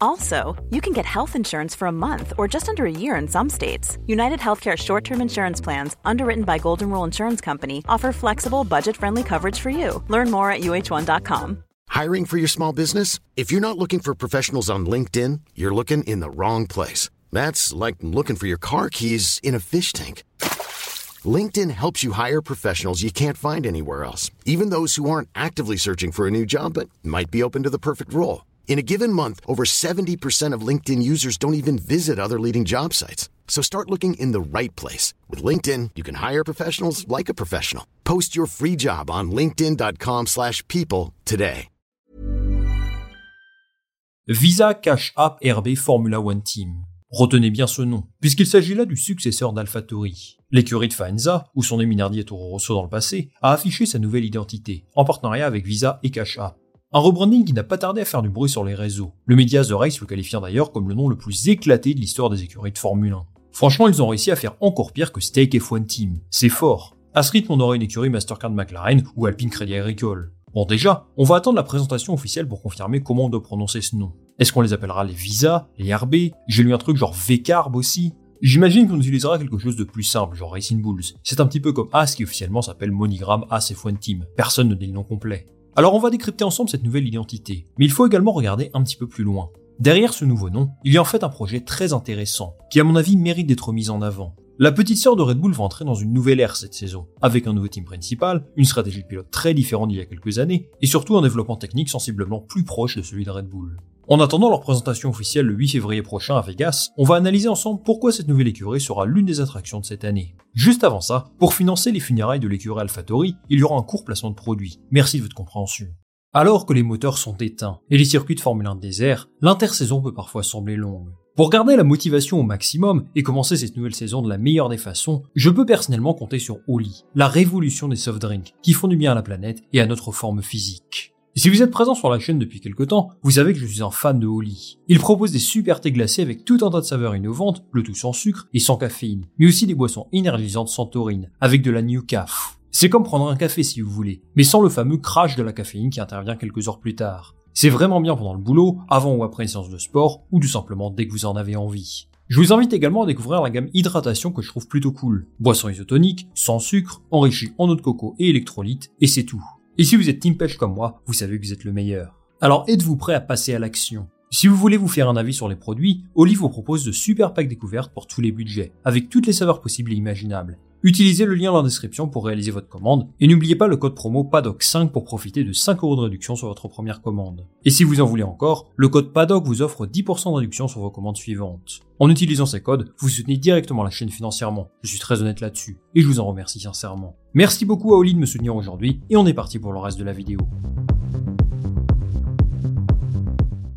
Also, you can get health insurance for a month or just under a year in some states. United Healthcare short term insurance plans, underwritten by Golden Rule Insurance Company, offer flexible, budget friendly coverage for you. Learn more at uh1.com. Hiring for your small business? If you're not looking for professionals on LinkedIn, you're looking in the wrong place. That's like looking for your car keys in a fish tank. LinkedIn helps you hire professionals you can't find anywhere else, even those who aren't actively searching for a new job but might be open to the perfect role. In a given month, over 70% of LinkedIn users don't even visit other leading job sites. So start looking in the right place. With LinkedIn, you can hire professionals like a professional. Post your free job on linkedin.com slash people today. Visa Cash App RB Formula One Team. Retenez bien ce nom, puisqu'il s'agit là du successeur d'AlphaTauri. L'écurie de Faenza, où son Minardi et Toro Rosso dans le passé, a affiché sa nouvelle identité, en partenariat avec Visa et Cash App. Un rebranding qui n'a pas tardé à faire du bruit sur les réseaux, le média The Race le qualifiant d'ailleurs comme le nom le plus éclaté de l'histoire des écuries de Formule 1. Franchement, ils ont réussi à faire encore pire que Stake F1 Team. C'est fort. À ce rythme, on aurait une écurie Mastercard McLaren ou Alpine Crédit Agricole. Bon déjà, on va attendre la présentation officielle pour confirmer comment on doit prononcer ce nom. Est-ce qu'on les appellera les Visa, les RB J'ai lu un truc genre V-Carb aussi. J'imagine qu'on utilisera quelque chose de plus simple, genre Racing Bulls. C'est un petit peu comme AS qui officiellement s'appelle Monigram AS F1 Team. Personne ne dit le nom complet. Alors on va décrypter ensemble cette nouvelle identité, mais il faut également regarder un petit peu plus loin. Derrière ce nouveau nom, il y a en fait un projet très intéressant, qui à mon avis mérite d'être mis en avant. La petite sœur de Red Bull va entrer dans une nouvelle ère cette saison, avec un nouveau team principal, une stratégie de pilote très différente d'il y a quelques années, et surtout un développement technique sensiblement plus proche de celui de Red Bull. En attendant leur présentation officielle le 8 février prochain à Vegas, on va analyser ensemble pourquoi cette nouvelle écurie sera l'une des attractions de cette année. Juste avant ça, pour financer les funérailles de l'écurie AlphaTauri, il y aura un court placement de produits. Merci de votre compréhension. Alors que les moteurs sont éteints et les circuits de Formule 1 désert, l'intersaison peut parfois sembler longue. Pour garder la motivation au maximum et commencer cette nouvelle saison de la meilleure des façons, je peux personnellement compter sur Oli, la révolution des soft drinks qui font du bien à la planète et à notre forme physique. Si vous êtes présent sur la chaîne depuis quelques temps, vous savez que je suis un fan de Oli. Il propose des super thés glacés avec tout un tas de saveurs innovantes, le tout sans sucre et sans caféine, mais aussi des boissons énergisantes sans taurine, avec de la New Caf. C'est comme prendre un café si vous voulez, mais sans le fameux crash de la caféine qui intervient quelques heures plus tard. C'est vraiment bien pendant le boulot, avant ou après une séance de sport, ou tout simplement dès que vous en avez envie. Je vous invite également à découvrir la gamme hydratation que je trouve plutôt cool. Boisson isotonique, sans sucre, enrichie en eau de coco et électrolytes, et c'est tout. Et si vous êtes team comme moi, vous savez que vous êtes le meilleur. Alors êtes-vous prêt à passer à l'action? Si vous voulez vous faire un avis sur les produits, Olive vous propose de super packs découvertes pour tous les budgets, avec toutes les saveurs possibles et imaginables. Utilisez le lien dans la description pour réaliser votre commande et n'oubliez pas le code promo PADOC5 pour profiter de 5 euros de réduction sur votre première commande. Et si vous en voulez encore, le code PADOC vous offre 10% de réduction sur vos commandes suivantes. En utilisant ces codes, vous soutenez directement la chaîne financièrement. Je suis très honnête là-dessus et je vous en remercie sincèrement. Merci beaucoup à Oli de me soutenir aujourd'hui et on est parti pour le reste de la vidéo.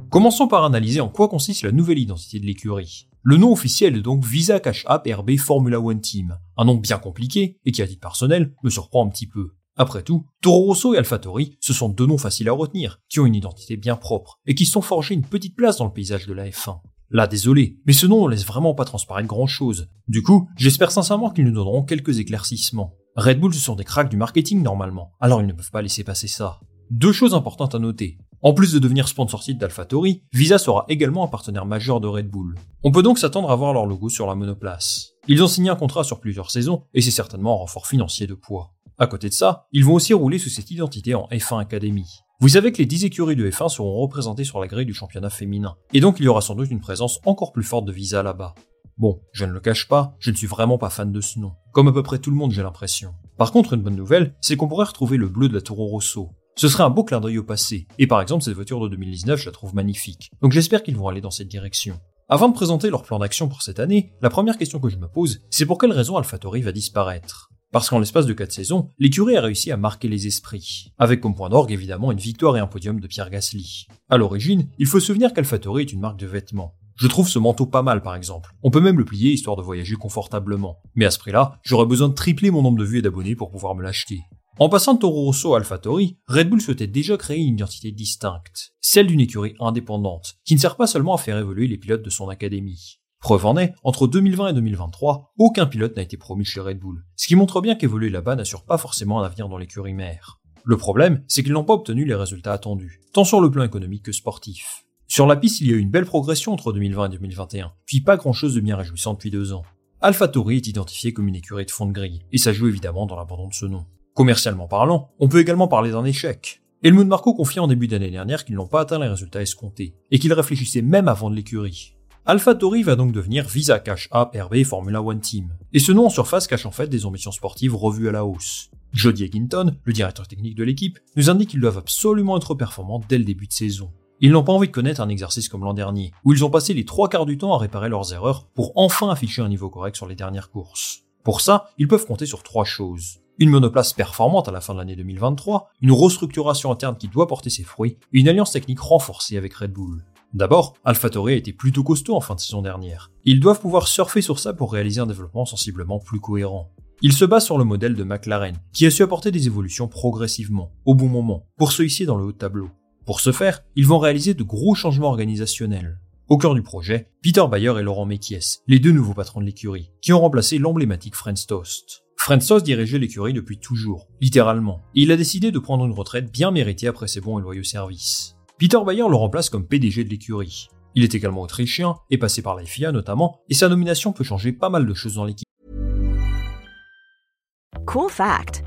Commençons par analyser en quoi consiste la nouvelle identité de l'écurie. Le nom officiel est donc Visa Cash App RB Formula One Team, un nom bien compliqué et qui à titre personnel me surprend un petit peu. Après tout, Toro Rosso et AlphaTauri, ce sont deux noms faciles à retenir, qui ont une identité bien propre, et qui sont forgés une petite place dans le paysage de la F1. Là, désolé, mais ce nom ne laisse vraiment pas transparaître grand chose. Du coup, j'espère sincèrement qu'ils nous donneront quelques éclaircissements. Red Bull, ce sont des cracks du marketing normalement, alors ils ne peuvent pas laisser passer ça. Deux choses importantes à noter. En plus de devenir sponsor site d'AlphaTauri, Visa sera également un partenaire majeur de Red Bull. On peut donc s'attendre à voir leur logo sur la monoplace. Ils ont signé un contrat sur plusieurs saisons, et c'est certainement un renfort financier de poids. À côté de ça, ils vont aussi rouler sous cette identité en F1 Academy. Vous savez que les 10 écuries de F1 seront représentées sur la grille du championnat féminin, et donc il y aura sans doute une présence encore plus forte de Visa là-bas. Bon, je ne le cache pas, je ne suis vraiment pas fan de ce nom. Comme à peu près tout le monde, j'ai l'impression. Par contre, une bonne nouvelle, c'est qu'on pourrait retrouver le bleu de la Toro Rosso. Ce serait un beau clin d'œil au passé. Et par exemple, cette voiture de 2019, je la trouve magnifique. Donc j'espère qu'ils vont aller dans cette direction. Avant de présenter leur plan d'action pour cette année, la première question que je me pose, c'est pour quelle raison AlphaTauri va disparaître? Parce qu'en l'espace de 4 saisons, l'écurie a réussi à marquer les esprits, avec comme point d'orgue évidemment une victoire et un podium de Pierre Gasly. À l'origine, il faut se souvenir qu'AlphaTauri est une marque de vêtements. Je trouve ce manteau pas mal par exemple. On peut même le plier histoire de voyager confortablement. Mais à ce prix-là, j'aurais besoin de tripler mon nombre de vues et d'abonnés pour pouvoir me l'acheter. En passant de Toro Rosso à AlphaTauri, Red Bull souhaitait déjà créer une identité distincte, celle d'une écurie indépendante, qui ne sert pas seulement à faire évoluer les pilotes de son académie. Preuve en est, entre 2020 et 2023, aucun pilote n'a été promu chez Red Bull, ce qui montre bien qu'évoluer là-bas n'assure pas forcément un avenir dans l'écurie mère. Le problème, c'est qu'ils n'ont pas obtenu les résultats attendus, tant sur le plan économique que sportif. Sur la piste, il y a eu une belle progression entre 2020 et 2021, puis pas grand chose de bien réjouissant depuis deux ans. AlphaTauri est identifié comme une écurie de fond de grille, et ça joue évidemment dans l'abandon de ce nom. Commercialement parlant, on peut également parler d'un échec. Helmut Marko confie en début d'année dernière qu'ils n'ont pas atteint les résultats escomptés, et qu'ils réfléchissaient même avant de l'écurie. AlphaTauri va donc devenir Visa Cash App RB Formula One Team. Et ce nom en surface cache en fait des ambitions sportives revues à la hausse. Jody Egginton, le directeur technique de l'équipe, nous indique qu'ils doivent absolument être performants dès le début de saison. Ils n'ont pas envie de connaître un exercice comme l'an dernier, où ils ont passé les trois quarts du temps à réparer leurs erreurs pour enfin afficher un niveau correct sur les dernières courses. Pour ça, ils peuvent compter sur trois choses une monoplace performante à la fin de l'année 2023, une restructuration interne qui doit porter ses fruits, une alliance technique renforcée avec Red Bull. D'abord, AlphaTauri a été plutôt costaud en fin de saison dernière. Ils doivent pouvoir surfer sur ça pour réaliser un développement sensiblement plus cohérent. Ils se basent sur le modèle de McLaren, qui a su apporter des évolutions progressivement, au bon moment, pour se hisser dans le haut tableau. Pour ce faire, ils vont réaliser de gros changements organisationnels. Au cœur du projet, Peter Bayer et Laurent Mekies, les deux nouveaux patrons de l'écurie, qui ont remplacé l'emblématique French Toast. Francis dirigeait l'écurie depuis toujours, littéralement, et il a décidé de prendre une retraite bien méritée après ses bons et loyaux services. Peter Bayer le remplace comme PDG de l'écurie. Il est également autrichien, et passé par la FIA notamment, et sa nomination peut changer pas mal de choses dans l'équipe. Cool fact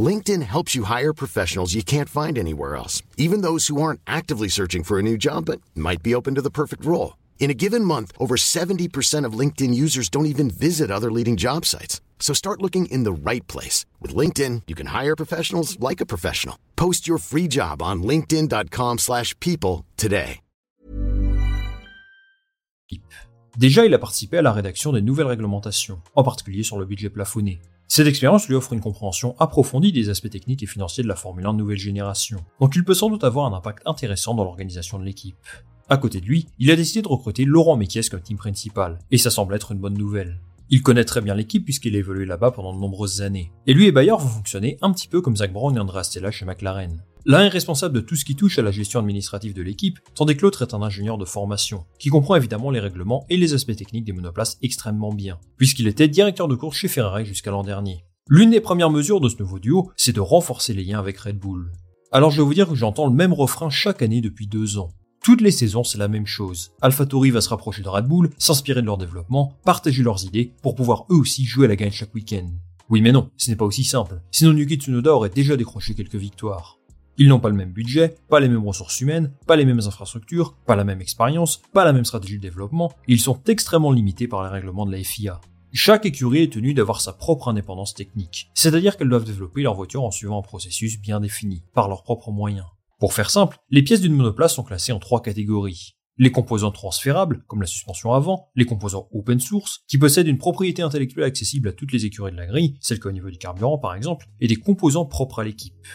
LinkedIn helps you hire professionals you can't find anywhere else, even those who aren't actively searching for a new job but might be open to the perfect role. In a given month, over 70% of LinkedIn users don't even visit other leading job sites. So start looking in the right place. With LinkedIn, you can hire professionals like a professional. Post your free job on linkedin.com slash people today. Déjà, il a participé à la rédaction des nouvelles réglementations, en particulier sur le budget plafonné. Cette expérience lui offre une compréhension approfondie des aspects techniques et financiers de la Formule 1 de nouvelle génération, donc il peut sans doute avoir un impact intéressant dans l'organisation de l'équipe. À côté de lui, il a décidé de recruter Laurent Mekies comme team principal, et ça semble être une bonne nouvelle. Il connaît très bien l'équipe puisqu'il a évolué là-bas pendant de nombreuses années. Et lui et Bayer vont fonctionner un petit peu comme Zach Brown et Andrea Stella chez McLaren. L'un est responsable de tout ce qui touche à la gestion administrative de l'équipe, tandis que l'autre est un ingénieur de formation, qui comprend évidemment les règlements et les aspects techniques des monoplaces extrêmement bien, puisqu'il était directeur de course chez Ferrari jusqu'à l'an dernier. L'une des premières mesures de ce nouveau duo, c'est de renforcer les liens avec Red Bull. Alors je vais vous dire que j'entends le même refrain chaque année depuis deux ans. Toutes les saisons, c'est la même chose. AlphaTauri va se rapprocher de Red Bull, s'inspirer de leur développement, partager leurs idées pour pouvoir eux aussi jouer à la gagne chaque week-end. Oui mais non, ce n'est pas aussi simple. Sinon Yuki Tsunoda aurait déjà décroché quelques victoires. Ils n'ont pas le même budget, pas les mêmes ressources humaines, pas les mêmes infrastructures, pas la même expérience, pas la même stratégie de développement, ils sont extrêmement limités par les règlements de la FIA. Chaque écurie est tenue d'avoir sa propre indépendance technique, c'est-à-dire qu'elles doivent développer leur voiture en suivant un processus bien défini, par leurs propres moyens. Pour faire simple, les pièces d'une monoplace sont classées en trois catégories. Les composants transférables, comme la suspension avant, les composants open source, qui possèdent une propriété intellectuelle accessible à toutes les écuries de la grille, celle qu'au niveau du carburant par exemple, et des composants propres à l'équipe.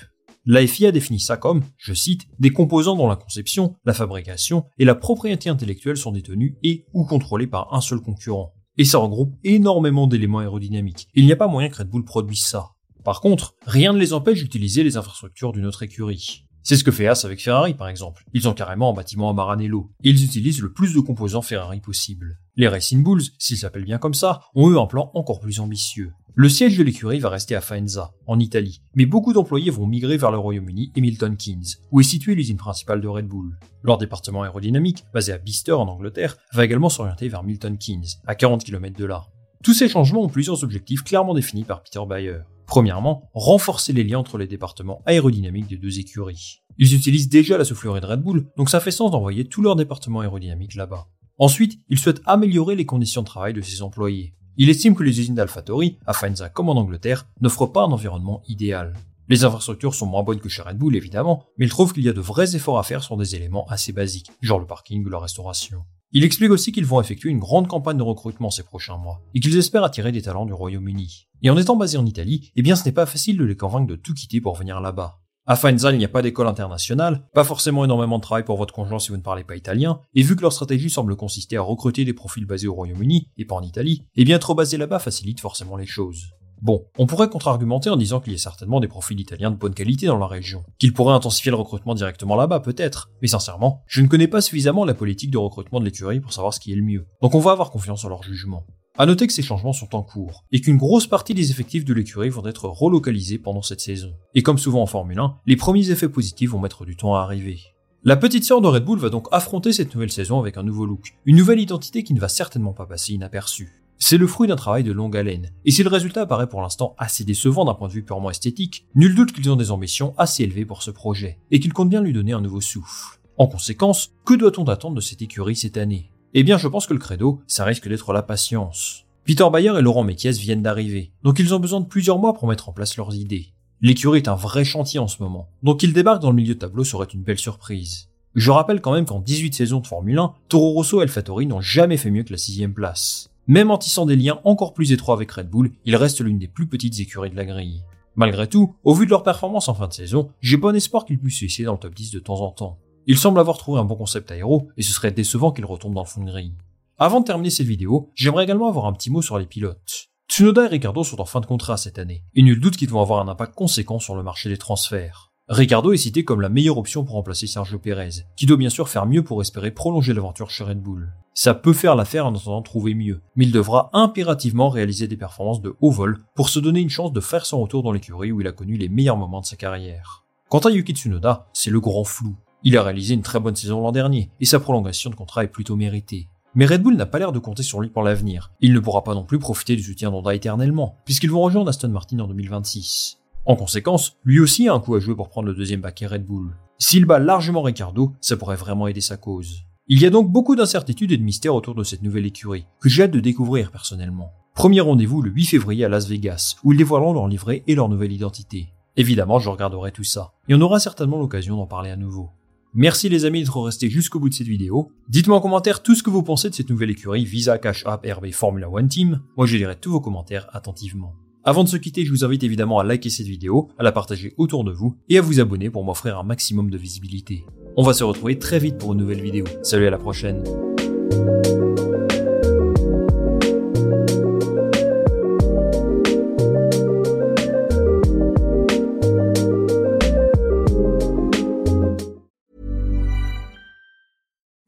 La FIA définit ça comme, je cite, des composants dont la conception, la fabrication et la propriété intellectuelle sont détenus et ou contrôlés par un seul concurrent. Et ça regroupe énormément d'éléments aérodynamiques. Il n'y a pas moyen que Red Bull produise ça. Par contre, rien ne les empêche d'utiliser les infrastructures d'une autre écurie. C'est ce que fait As avec Ferrari par exemple. Ils ont carrément un bâtiment à Maranello, ils utilisent le plus de composants Ferrari possible. Les Racing Bulls, s'ils s'appellent bien comme ça, ont eux un plan encore plus ambitieux. Le siège de l'écurie va rester à Faenza, en Italie, mais beaucoup d'employés vont migrer vers le Royaume-Uni et Milton Keynes, où est située l'usine principale de Red Bull. Leur département aérodynamique, basé à Bicester en Angleterre, va également s'orienter vers Milton Keynes, à 40 km de là. Tous ces changements ont plusieurs objectifs clairement définis par Peter Bayer. Premièrement, renforcer les liens entre les départements aérodynamiques des deux écuries. Ils utilisent déjà la soufflerie de Red Bull, donc ça fait sens d'envoyer tout leur département aérodynamique là-bas. Ensuite, ils souhaitent améliorer les conditions de travail de ses employés. Il estime que les usines d'AlphaTauri, à Faenza comme en Angleterre, n'offrent pas un environnement idéal. Les infrastructures sont moins bonnes que chez Red Bull évidemment, mais il trouve qu'il y a de vrais efforts à faire sur des éléments assez basiques, genre le parking ou la restauration. Il explique aussi qu'ils vont effectuer une grande campagne de recrutement ces prochains mois, et qu'ils espèrent attirer des talents du Royaume-Uni. Et en étant basés en Italie, eh bien ce n'est pas facile de les convaincre de tout quitter pour venir là-bas. À Faenza, il n'y a pas d'école internationale, pas forcément énormément de travail pour votre conjoint si vous ne parlez pas italien, et vu que leur stratégie semble consister à recruter des profils basés au Royaume-Uni et pas en Italie, eh bien trop basé là-bas facilite forcément les choses. Bon, on pourrait contre-argumenter en disant qu'il y a certainement des profils italiens de bonne qualité dans la région, qu'ils pourraient intensifier le recrutement directement là-bas peut-être, mais sincèrement, je ne connais pas suffisamment la politique de recrutement de l'écurie pour savoir ce qui est le mieux, donc on va avoir confiance en leur jugement. À noter que ces changements sont en cours, et qu'une grosse partie des effectifs de l'écurie vont être relocalisés pendant cette saison. Et comme souvent en Formule 1, les premiers effets positifs vont mettre du temps à arriver. La petite sœur de Red Bull va donc affronter cette nouvelle saison avec un nouveau look, une nouvelle identité qui ne va certainement pas passer inaperçue. C'est le fruit d'un travail de longue haleine, et si le résultat apparaît pour l'instant assez décevant d'un point de vue purement esthétique, nul doute qu'ils ont des ambitions assez élevées pour ce projet, et qu'ils comptent bien lui donner un nouveau souffle. En conséquence, que doit-on attendre de cette écurie cette année? Eh bien je pense que le credo, ça risque d'être la patience. Peter Bayer et Laurent Mekies viennent d'arriver, donc ils ont besoin de plusieurs mois pour mettre en place leurs idées. L'écurie est un vrai chantier en ce moment, donc qu'ils débarquent dans le milieu de tableau serait une belle surprise. Je rappelle quand même qu'en 18 saisons de Formule 1, Toro Rosso et AlphaTauri n'ont jamais fait mieux que la sixième place. Même en tissant des liens encore plus étroits avec Red Bull, il reste l'une des plus petites écuries de la grille. Malgré tout, au vu de leur performance en fin de saison, j'ai bon espoir qu'ils puissent essayer dans le top 10 de temps en temps. Ils semblent avoir trouvé un bon concept aéro, et ce serait décevant qu'ils retombent dans le fond de grille. Avant de terminer cette vidéo, j'aimerais également avoir un petit mot sur les pilotes. Tsunoda et Ricardo sont en fin de contrat cette année, et nul doute qu'ils vont avoir un impact conséquent sur le marché des transferts. Ricardo est cité comme la meilleure option pour remplacer Sergio Perez, qui doit bien sûr faire mieux pour espérer prolonger l'aventure chez Red Bull. Ça peut faire l'affaire en attendant trouver mieux, mais il devra impérativement réaliser des performances de haut vol pour se donner une chance de faire son retour dans l'écurie où il a connu les meilleurs moments de sa carrière. Quant à Yuki Tsunoda, c'est le grand flou. Il a réalisé une très bonne saison l'an dernier, et sa prolongation de contrat est plutôt méritée. Mais Red Bull n'a pas l'air de compter sur lui pour l'avenir. Il ne pourra pas non plus profiter du soutien d'Honda éternellement, puisqu'ils vont rejoindre Aston Martin en 2026. En conséquence, lui aussi a un coup à jouer pour prendre le deuxième baquet Red Bull. S'il bat largement Ricardo, ça pourrait vraiment aider sa cause. Il y a donc beaucoup d'incertitudes et de mystères autour de cette nouvelle écurie, que j'ai hâte de découvrir personnellement. Premier rendez-vous le 8 février à Las Vegas, où ils dévoileront leur livret et leur nouvelle identité. Évidemment, je regarderai tout ça, et on aura certainement l'occasion d'en parler à nouveau. Merci les amis d'être restés jusqu'au bout de cette vidéo. Dites-moi en commentaire tout ce que vous pensez de cette nouvelle écurie Visa Cash App RB Formula One Team. Moi je lirai tous vos commentaires attentivement. Avant de se quitter, je vous invite évidemment à liker cette vidéo, à la partager autour de vous et à vous abonner pour m'offrir un maximum de visibilité. On va se retrouver très vite pour une nouvelle vidéo. Salut à la prochaine.